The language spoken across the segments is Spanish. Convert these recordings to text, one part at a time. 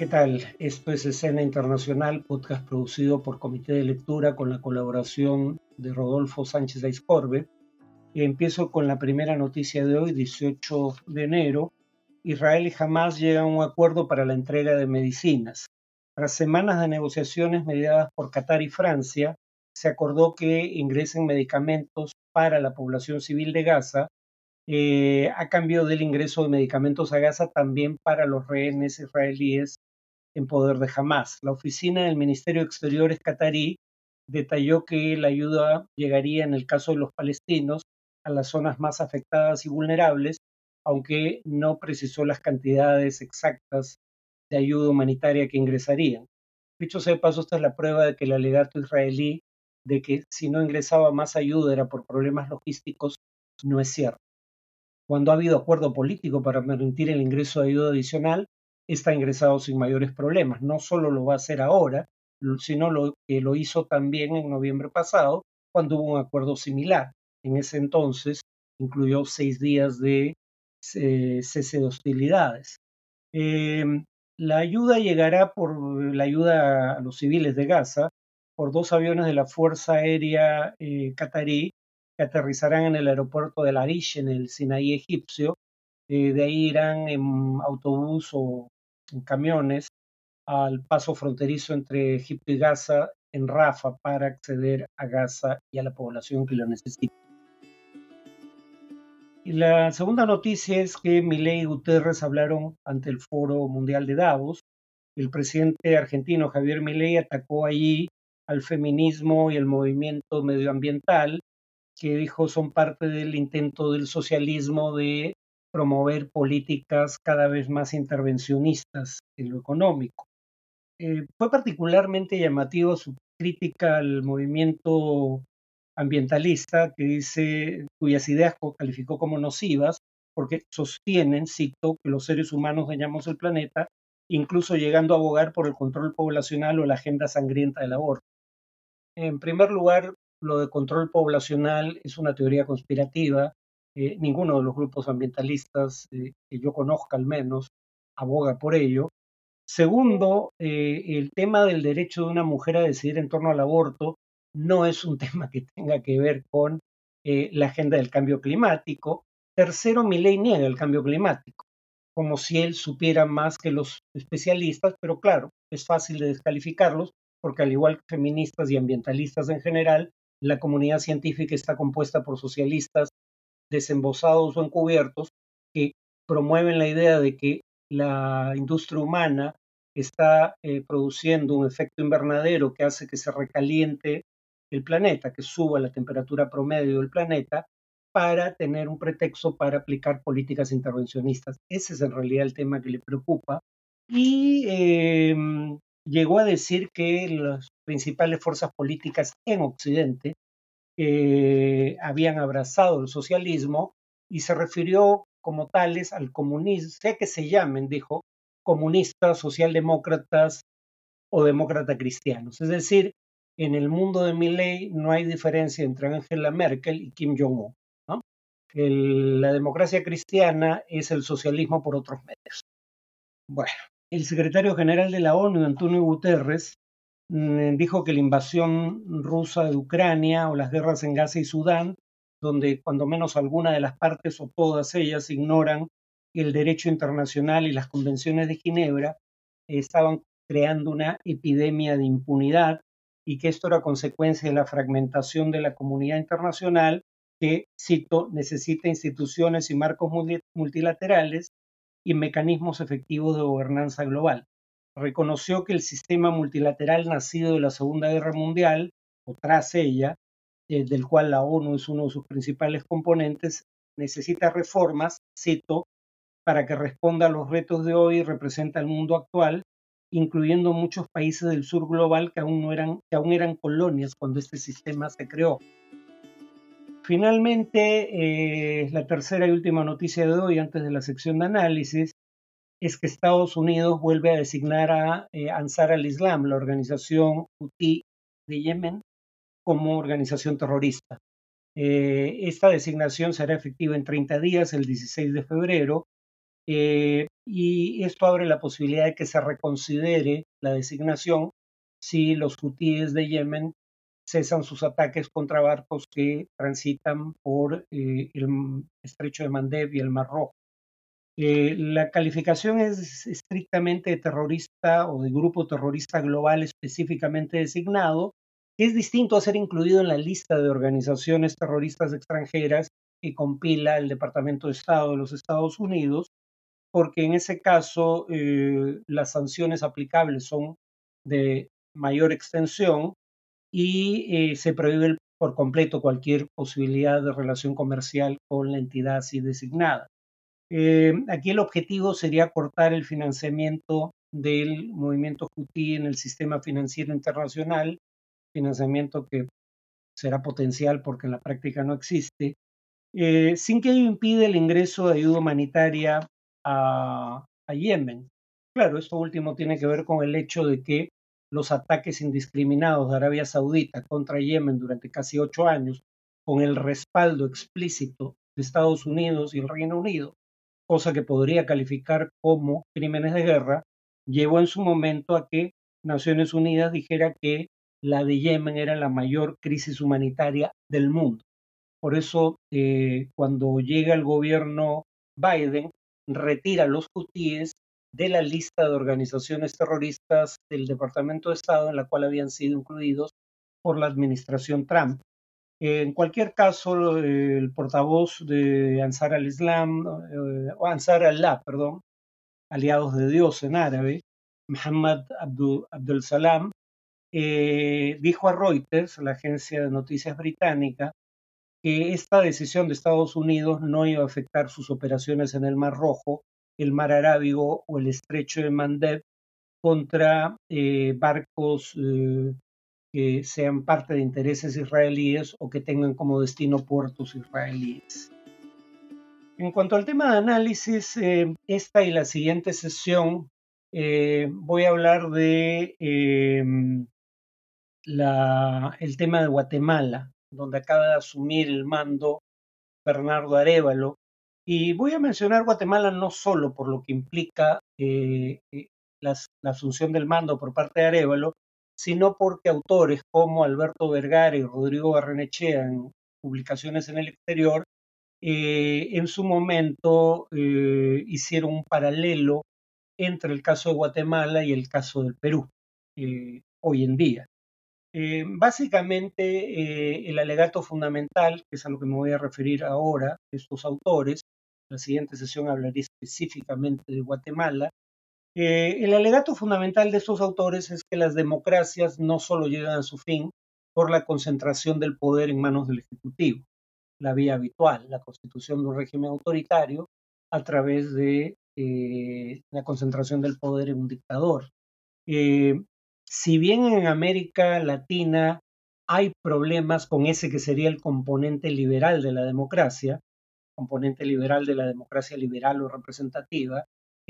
¿Qué tal? Esto es Escena Internacional, podcast producido por Comité de Lectura con la colaboración de Rodolfo Sánchez Aizcorbe. Empiezo con la primera noticia de hoy, 18 de enero. Israel y Hamas llegan a un acuerdo para la entrega de medicinas. Tras semanas de negociaciones mediadas por Qatar y Francia, se acordó que ingresen medicamentos para la población civil de Gaza eh, a cambio del ingreso de medicamentos a Gaza también para los rehenes israelíes en poder de Hamas. La oficina del Ministerio de Exteriores catarí detalló que la ayuda llegaría en el caso de los palestinos a las zonas más afectadas y vulnerables, aunque no precisó las cantidades exactas de ayuda humanitaria que ingresarían. Dicho sea de paso, esta es la prueba de que el alegato israelí de que si no ingresaba más ayuda era por problemas logísticos no es cierto. Cuando ha habido acuerdo político para permitir el ingreso de ayuda adicional, está ingresado sin mayores problemas. No solo lo va a hacer ahora, sino lo que lo hizo también en noviembre pasado, cuando hubo un acuerdo similar. En ese entonces incluyó seis días de eh, cese de hostilidades. Em, la ayuda llegará por la ayuda a los civiles de Gaza por dos aviones de la Fuerza Aérea eh, que aterrizarán en el aeropuerto de Larish, en el Sinaí egipcio. Eh, de ahí irán en autobús o en camiones al paso fronterizo entre Egipto y Gaza en Rafa para acceder a Gaza y a la población que lo necesita. Y la segunda noticia es que Milei y Guterres hablaron ante el Foro Mundial de Davos. El presidente argentino Javier Milei atacó allí al feminismo y el movimiento medioambiental, que dijo son parte del intento del socialismo de promover políticas cada vez más intervencionistas en lo económico. Eh, fue particularmente llamativo su crítica al movimiento ambientalista que dice, cuyas ideas calificó como nocivas, porque sostienen, cito, que los seres humanos dañamos el planeta, incluso llegando a abogar por el control poblacional o la agenda sangrienta del aborto. En primer lugar, lo de control poblacional es una teoría conspirativa eh, ninguno de los grupos ambientalistas eh, que yo conozca al menos aboga por ello. Segundo, eh, el tema del derecho de una mujer a decidir en torno al aborto no es un tema que tenga que ver con la agenda del cambio climático. Tercero, mi ley niega el cambio climático, como si él supiera más que los especialistas, pero claro, es fácil de descalificarlos porque al igual que feministas y ambientalistas en general, la comunidad científica está compuesta por socialistas, desembosados o encubiertos que promueven la idea de que la industria humana está eh, produciendo un efecto invernadero que hace que se recaliente el planeta, que suba la temperatura promedio del planeta, para tener un pretexto para aplicar políticas intervencionistas. Ese es en realidad el tema que le preocupa. Y em, llegó a decir que las principales fuerzas políticas en Occidente eh, habían abrazado el socialismo y se refirió como tales al comunismo, sea que se llamen, dijo, comunistas, socialdemócratas o demócratas cristianos. Es decir, en el mundo de Milley no hay diferencia entre Angela Merkel y Kim Jong-un. la democracia cristiana es el socialismo por otros medios. Bueno, el secretario general de la ONU, Antonio Guterres, dijo que la invasión rusa de Ucrania o las guerras en Gaza y Sudán, donde cuando menos alguna de las partes o todas ellas ignoran el derecho internacional y las convenciones de Ginebra, estaban creando una epidemia de impunidad y que esto era consecuencia de la fragmentación de la comunidad internacional que, cito, necesita instituciones y marcos multilaterales y mecanismos efectivos de gobernanza global reconoció que el sistema multilateral nacido de la Segunda Guerra Mundial, o tras ella, eh, del cual la ONU es uno de sus principales componentes, necesita reformas, cito, para que responda a los retos de hoy y representa el mundo actual, incluyendo muchos países del sur global que aún, no eran colonias cuando este sistema se creó. Finalmente, eh, la tercera y última noticia de hoy, antes de la sección de análisis, es que Estados Unidos vuelve a designar a eh, Ansar al-Islam, la organización Houthi de Yemen, como organización terrorista. Eh, esta designación será efectiva en 30 días, el 16 de febrero, eh, y esto abre la posibilidad de que se reconsidere la designación si los hutíes de Yemen cesan sus ataques contra barcos que transitan por el estrecho de Mandeb y el Mar Rojo. Eh, la calificación es estrictamente de terrorista o de grupo terrorista global específicamente designado, es distinto a ser incluido en la lista de organizaciones terroristas extranjeras que compila el Departamento de Estado de los Estados Unidos, porque en ese caso eh, las sanciones aplicables son de mayor extensión y eh, se prohíbe por completo cualquier posibilidad de relación comercial con la entidad así designada. Eh, aquí el objetivo sería cortar el financiamiento del movimiento Houthi en el sistema financiero internacional, financiamiento que será potencial porque en la práctica no existe, eh, sin que ello impida el ingreso de ayuda humanitaria a, a Yemen. Claro, esto último tiene que ver con el hecho de que los ataques indiscriminados de Arabia Saudita contra Yemen durante casi ocho años, con el respaldo explícito de Estados Unidos y el Reino Unido, cosa que podría calificar como crímenes de guerra, llevó en su momento a que Naciones Unidas dijera que la de Yemen era la mayor crisis humanitaria del mundo. Por eso, eh, cuando llega el gobierno Biden, retira a los hutíes de la lista de organizaciones terroristas del Departamento de Estado en la cual habían sido incluidos por la administración Trump. En cualquier caso, el portavoz de Ansar al-Islam, eh, o Ansar Allah, perdón, aliados de Dios en árabe, Muhammad Abdul, Salam, eh, dijo a Reuters, la agencia de noticias británica, que esta decisión de Estados Unidos no iba a afectar sus operaciones en el Mar Rojo, el Mar Arábigo o el Estrecho de Mandeb contra eh, barcos que sean parte de intereses israelíes o que tengan como destino puertos israelíes. En cuanto al tema de análisis, eh, esta y la siguiente sesión eh, voy a hablar de em, el tema de Guatemala, donde acaba de asumir el mando Bernardo Arevalo. Y voy a mencionar Guatemala no solo por lo que implica eh, la asunción del mando por parte de Arevalo, sino porque autores como Alberto Vergara y Rodrigo Barrenechea en publicaciones en el exterior, eh, en su momento eh, hicieron un paralelo entre el caso de Guatemala y el caso del Perú eh, hoy en día. básicamente, el alegato fundamental, que es a lo que me voy a referir ahora, estos autores, la siguiente sesión hablaré específicamente de Guatemala, eh, el alegato fundamental de estos autores es que las democracias no solo llegan a su fin por la concentración del poder en manos del Ejecutivo, la vía habitual, la constitución de un régimen autoritario a través de eh, la concentración del poder en un dictador. Eh, si bien en América Latina hay problemas con ese que sería el componente liberal de la democracia, componente liberal de la democracia liberal o representativa,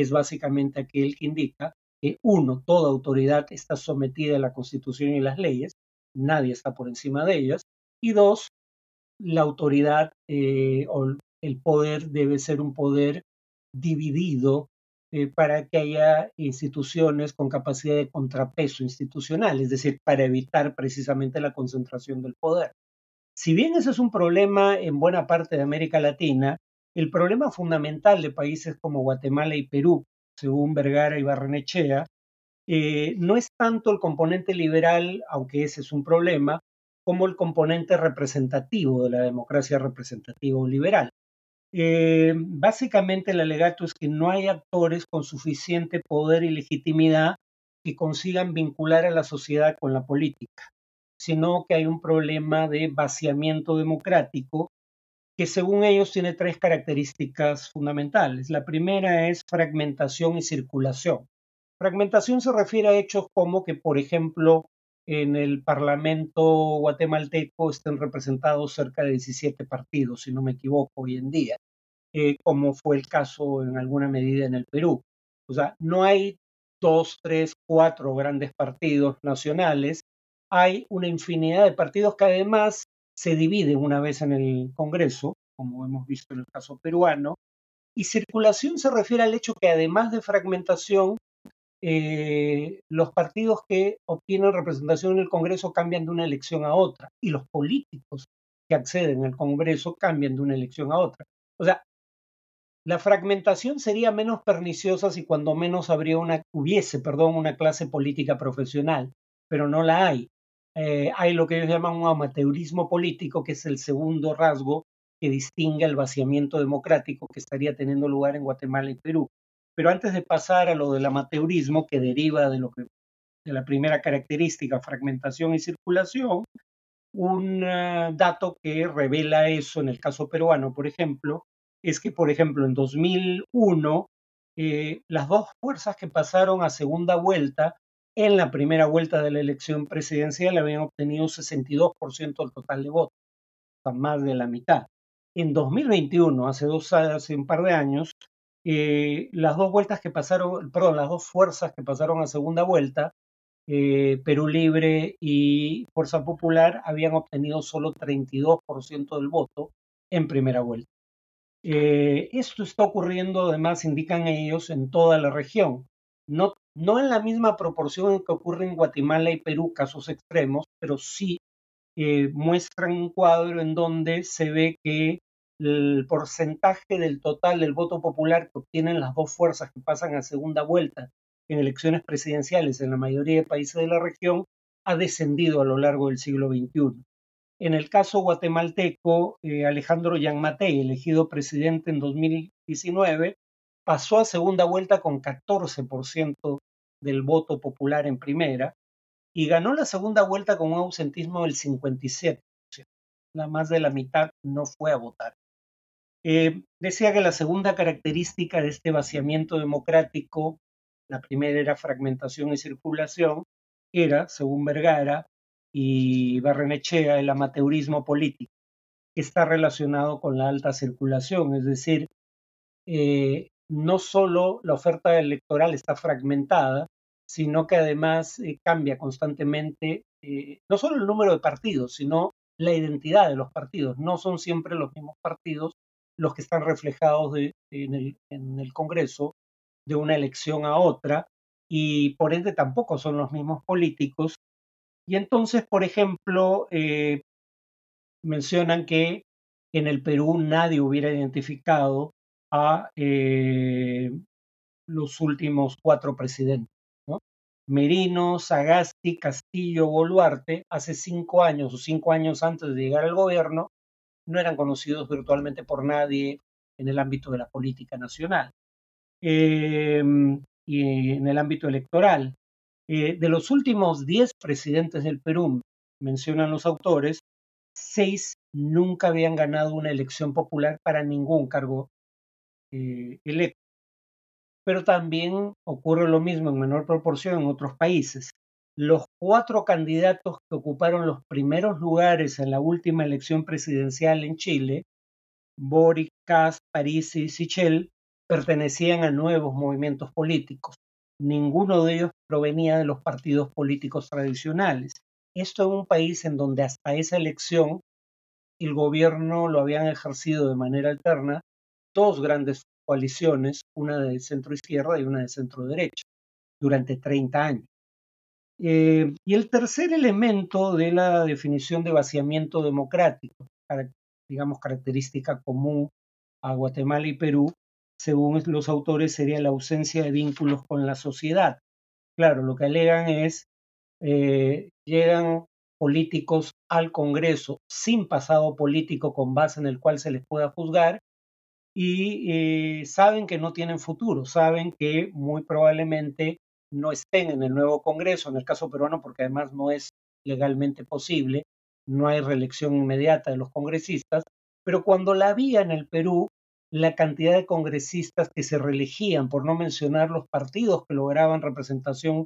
es básicamente aquel que indica que uno, toda autoridad está sometida a la Constitución y las leyes, nadie está por encima de ellas, y dos, la autoridad eh, o el poder debe ser un poder dividido eh, para que haya instituciones con capacidad de contrapeso institucional, es decir, para evitar precisamente la concentración del poder. Si bien ese es un problema en buena parte de América Latina, el problema fundamental de países como Guatemala y Perú, según Vergara y Barrenechea, eh, no es tanto el componente liberal, aunque ese es un problema, como el componente representativo de la democracia representativa o liberal. Eh, básicamente el alegato es que no hay actores con suficiente poder y legitimidad que consigan vincular a la sociedad con la política, sino que hay un problema de vaciamiento democrático que según ellos tiene tres características fundamentales. La primera es fragmentación y circulación. Fragmentación se refiere a hechos como que, por ejemplo, en el Parlamento guatemalteco estén representados cerca de 17 partidos, si no me equivoco, hoy en día, eh, como fue el caso en alguna medida en el Perú. O sea, no hay dos, tres, cuatro grandes partidos nacionales, hay una infinidad de partidos que además se divide una vez en el Congreso, como hemos visto en el caso peruano, Y circulación se refiere al hecho que además de fragmentación, eh, los partidos que obtienen representación en el Congreso cambian de una elección a otra y los políticos que acceden al Congreso cambian de una elección a otra. O sea, la fragmentación sería menos perniciosa si cuando menos habría una, hubiese perdón, una clase política profesional, pero no la hay. Eh, hay lo que ellos llaman un amateurismo político, que es el segundo rasgo que distingue el vaciamiento democrático que estaría teniendo lugar en Guatemala y Perú. Pero antes de pasar a lo del amateurismo, que deriva de, lo de la primera característica, fragmentación y circulación, un uh, dato que revela eso en el caso peruano, por ejemplo, es que, por ejemplo, en 2001, eh, las dos fuerzas que pasaron a segunda vuelta en la primera vuelta de la elección presidencial habían obtenido 62% del total de votos, o más de la mitad. En 2021, hace, dos, hace un par de años, eh, las dos vueltas que pasaron, perdón, las dos fuerzas que pasaron a segunda vuelta, eh, Perú Libre y Fuerza Popular, habían obtenido solo 32% del voto en primera vuelta. Eh, esto está ocurriendo, además, indican ellos, en toda la región. No, no en la misma proporción en que ocurre en Guatemala y Perú, casos extremos, pero sí muestran un cuadro en donde se ve que el porcentaje del total del voto popular que obtienen las dos fuerzas que pasan a segunda vuelta en elecciones presidenciales en la mayoría de países de la región ha descendido a lo largo del siglo XXI. En el caso guatemalteco, eh, Alejandro Yanmatei, elegido presidente en 2019, pasó a segunda vuelta con 14% del voto popular en primera y ganó la segunda vuelta con un ausentismo del 57%. La más de la mitad no fue a votar. Eh, decía que la segunda característica de este vaciamiento democrático, la primera era fragmentación y circulación, era, según Vergara y Barrenechea, el amateurismo político, que está relacionado con la alta circulación, es decir, eh, no solo la oferta electoral está fragmentada, sino que además eh, cambia constantemente no solo el número de partidos, sino la identidad de los partidos. No son siempre los mismos partidos los que están reflejados en, el, Congreso de una elección a otra y por ende tampoco son los mismos políticos. Y entonces, por ejemplo, eh, mencionan que en el Perú nadie hubiera identificado a eh, los últimos cuatro presidentes. Merino, Sagasti, Castillo, Boluarte, hace cinco años o cinco años antes de llegar al gobierno, no eran conocidos virtualmente por nadie en el ámbito de la política nacional em, y en el ámbito electoral. Eh, de los últimos 10 presidentes del Perú, mencionan los autores, seis nunca habían ganado una elección popular para ningún cargo eh. Pero también ocurre lo mismo en menor proporción en otros países los cuatro candidatos que ocuparon los primeros lugares en la última elección presidencial en Chile, Boric, Kass, París y Sichel, pertenecían a nuevos movimientos políticos. Ninguno de ellos provenía de los partidos políticos tradicionales. Esto en un país en donde hasta esa elección el gobierno lo habían ejercido de manera alterna dos grandes coaliciones, una de centro izquierda y una de centro derecha, durante 30 años. Eh, y el tercer elemento de la definición de vaciamiento democrático, digamos característica común a Guatemala y Perú, según los autores, sería la ausencia de vínculos con la sociedad. Claro, lo que alegan es, eh, llegan políticos al Congreso sin pasado político con base en el cual se les pueda juzgar y eh, saben que no tienen futuro, saben que muy probablemente no estén en el nuevo Congreso, en el caso peruano, porque además no es legalmente posible, no hay reelección inmediata de los congresistas, pero cuando la había en el Perú, la cantidad de congresistas que se reelegían, por no mencionar los partidos que lograban representación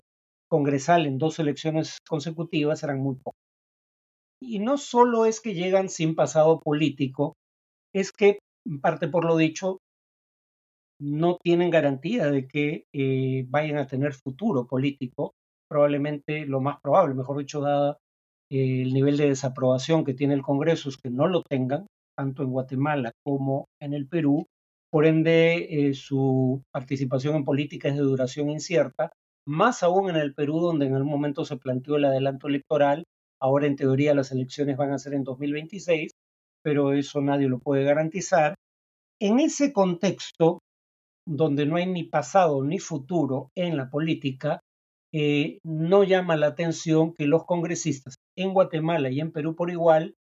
congresal en dos elecciones consecutivas, eran muy pocos. Y no solo es que llegan sin pasado político, es que, en parte por lo dicho, no tienen garantía de que eh, vayan a tener futuro político. Probablemente lo más probable, mejor dicho, dada eh, el nivel de desaprobación que tiene el Congreso, es que no lo tengan, tanto en Guatemala como en el Perú. por ende eh, su participación en política es de duración incierta, más aún en el Perú, donde en algún momento se planteó el adelanto electoral, ahora en teoría las elecciones van a ser en 2026, pero eso nadie lo puede garantizar. En ese contexto, donde no hay ni pasado ni futuro en la política, eh, no llama la atención que los congresistas en Guatemala y en Perú por igual,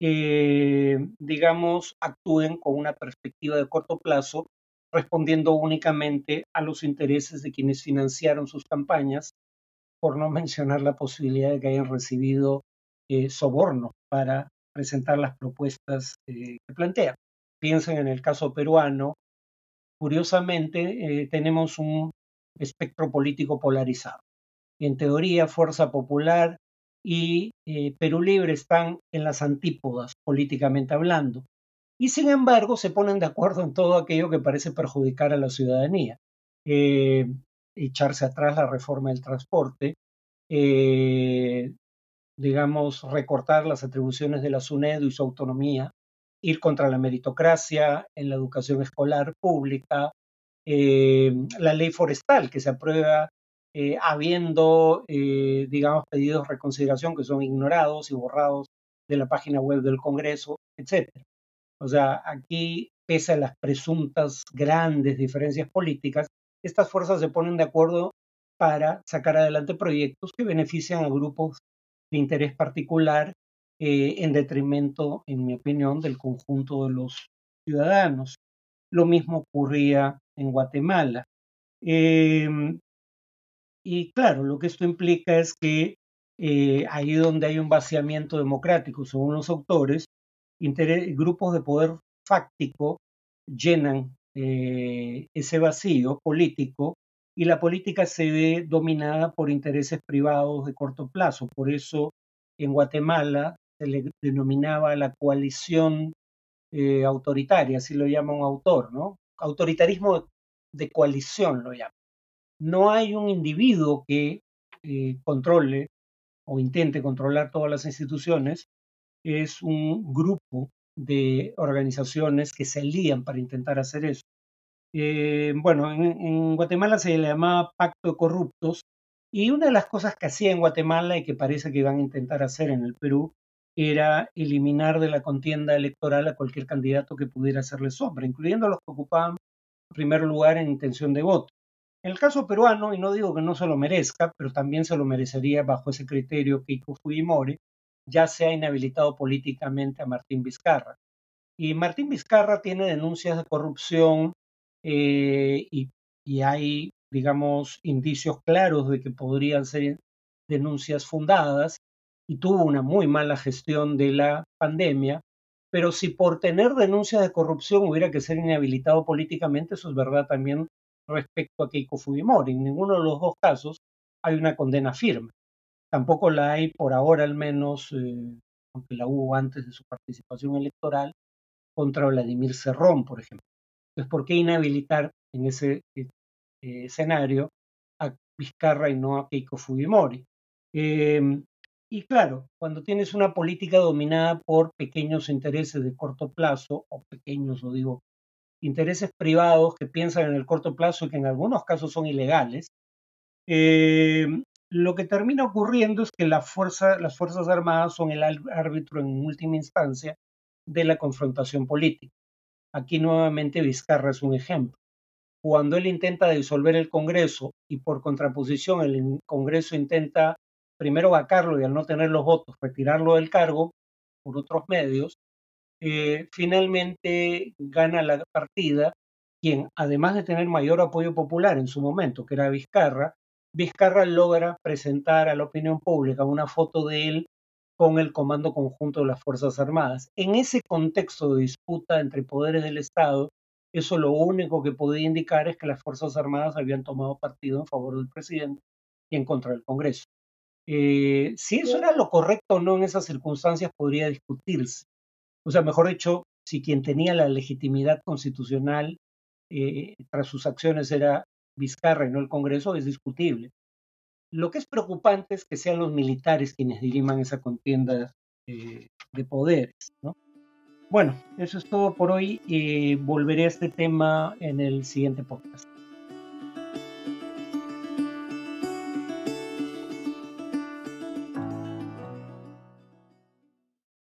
eh, digamos, actúen con una perspectiva de corto plazo, respondiendo únicamente a los intereses de quienes financiaron sus campañas, por no mencionar la posibilidad de que hayan recibido eh, soborno para presentar las propuestas que plantean. Piensen en el caso peruano, curiosamente tenemos un espectro político polarizado en teoría Fuerza Popular y eh, Perú Libre están en las antípodas políticamente hablando. Y sin embargo se ponen de acuerdo en todo aquello que parece perjudicar a la ciudadanía. Eh, echarse atrás la reforma del transporte, eh, digamos, recortar las atribuciones de la SUNEDO y su autonomía, ir contra la meritocracia en la educación escolar pública, la ley forestal que se aprueba eh, habiendo, eh, digamos, pedidos de reconsideración que son ignorados y borrados de la página web del Congreso, etc. O sea, aquí, pese a las presuntas grandes diferencias políticas, estas fuerzas se ponen de acuerdo para sacar adelante proyectos que benefician a grupos de interés particular eh, en detrimento, en mi opinión, del conjunto de los ciudadanos. Lo mismo ocurría en Guatemala. Em, y claro, lo que esto implica es que eh, ahí donde hay un vaciamiento democrático, según los autores, grupos de poder fáctico llenan eh, ese vacío político y la política se ve dominada por intereses privados de corto plazo. Por eso en Guatemala se le denominaba la coalición eh, autoritaria, así lo llama un autor, ¿no? Autoritarismo de coalición lo llama no hay un individuo que eh, controle o intente controlar todas las instituciones, es un grupo de organizaciones que se alían para intentar hacer eso. Eh, bueno, en, Guatemala se le llamaba Pacto de Corruptos y una de las cosas que hacía en Guatemala y que parece que van a intentar hacer en el Perú era eliminar de la contienda electoral a cualquier candidato que pudiera hacerle sombra, incluyendo a los que ocupaban primer lugar en intención de voto. En el caso peruano, y no digo que no se lo merezca, pero también se lo merecería bajo ese criterio Keiko Fujimori, ya se ha inhabilitado políticamente a Martín Vizcarra. Y Martín Vizcarra tiene denuncias de corrupción eh, y, hay, digamos, indicios claros de que podrían ser denuncias fundadas y tuvo una muy mala gestión de la pandemia. Pero si por tener denuncias de corrupción hubiera que ser inhabilitado políticamente, eso es verdad también respecto a Keiko Fujimori. En ninguno de los dos casos hay una condena firme. Tampoco la hay por ahora al menos, eh, aunque la hubo antes de su participación electoral, contra Vladimir Cerrón, por ejemplo. Entonces, ¿por qué inhabilitar en ese eh, escenario a Vizcarra y no a Keiko Fujimori? Em, y claro, cuando tienes una política dominada por pequeños intereses de corto plazo, o pequeños, lo digo intereses privados que piensan en el corto plazo y que en algunos casos son ilegales, eh, lo que termina ocurriendo es que las Fuerzas Armadas son el árbitro en última instancia de la confrontación política. Aquí nuevamente Vizcarra es un ejemplo. Cuando él intenta disolver el Congreso y por contraposición el Congreso intenta primero vacarlo y al no tener los votos retirarlo del cargo por otros medios, eh, finalmente gana la partida quien, además de tener mayor apoyo popular en su momento, que era Vizcarra, Vizcarra logra presentar a la opinión pública una foto de él con el Comando Conjunto de las Fuerzas Armadas. En ese contexto de disputa entre poderes del Estado, eso lo único que podía indicar es que las Fuerzas Armadas habían tomado partido en favor del presidente y en contra del Congreso. Eh, si eso era lo correcto o no en esas circunstancias podría discutirse. O sea, mejor dicho, si quien tenía la legitimidad constitucional eh, tras sus acciones era Vizcarra y no el Congreso, es discutible. Lo que es preocupante es que sean los militares quienes diriman esa contienda eh, de poderes. Bueno, eso es todo por hoy. y volveré a este tema en el siguiente podcast.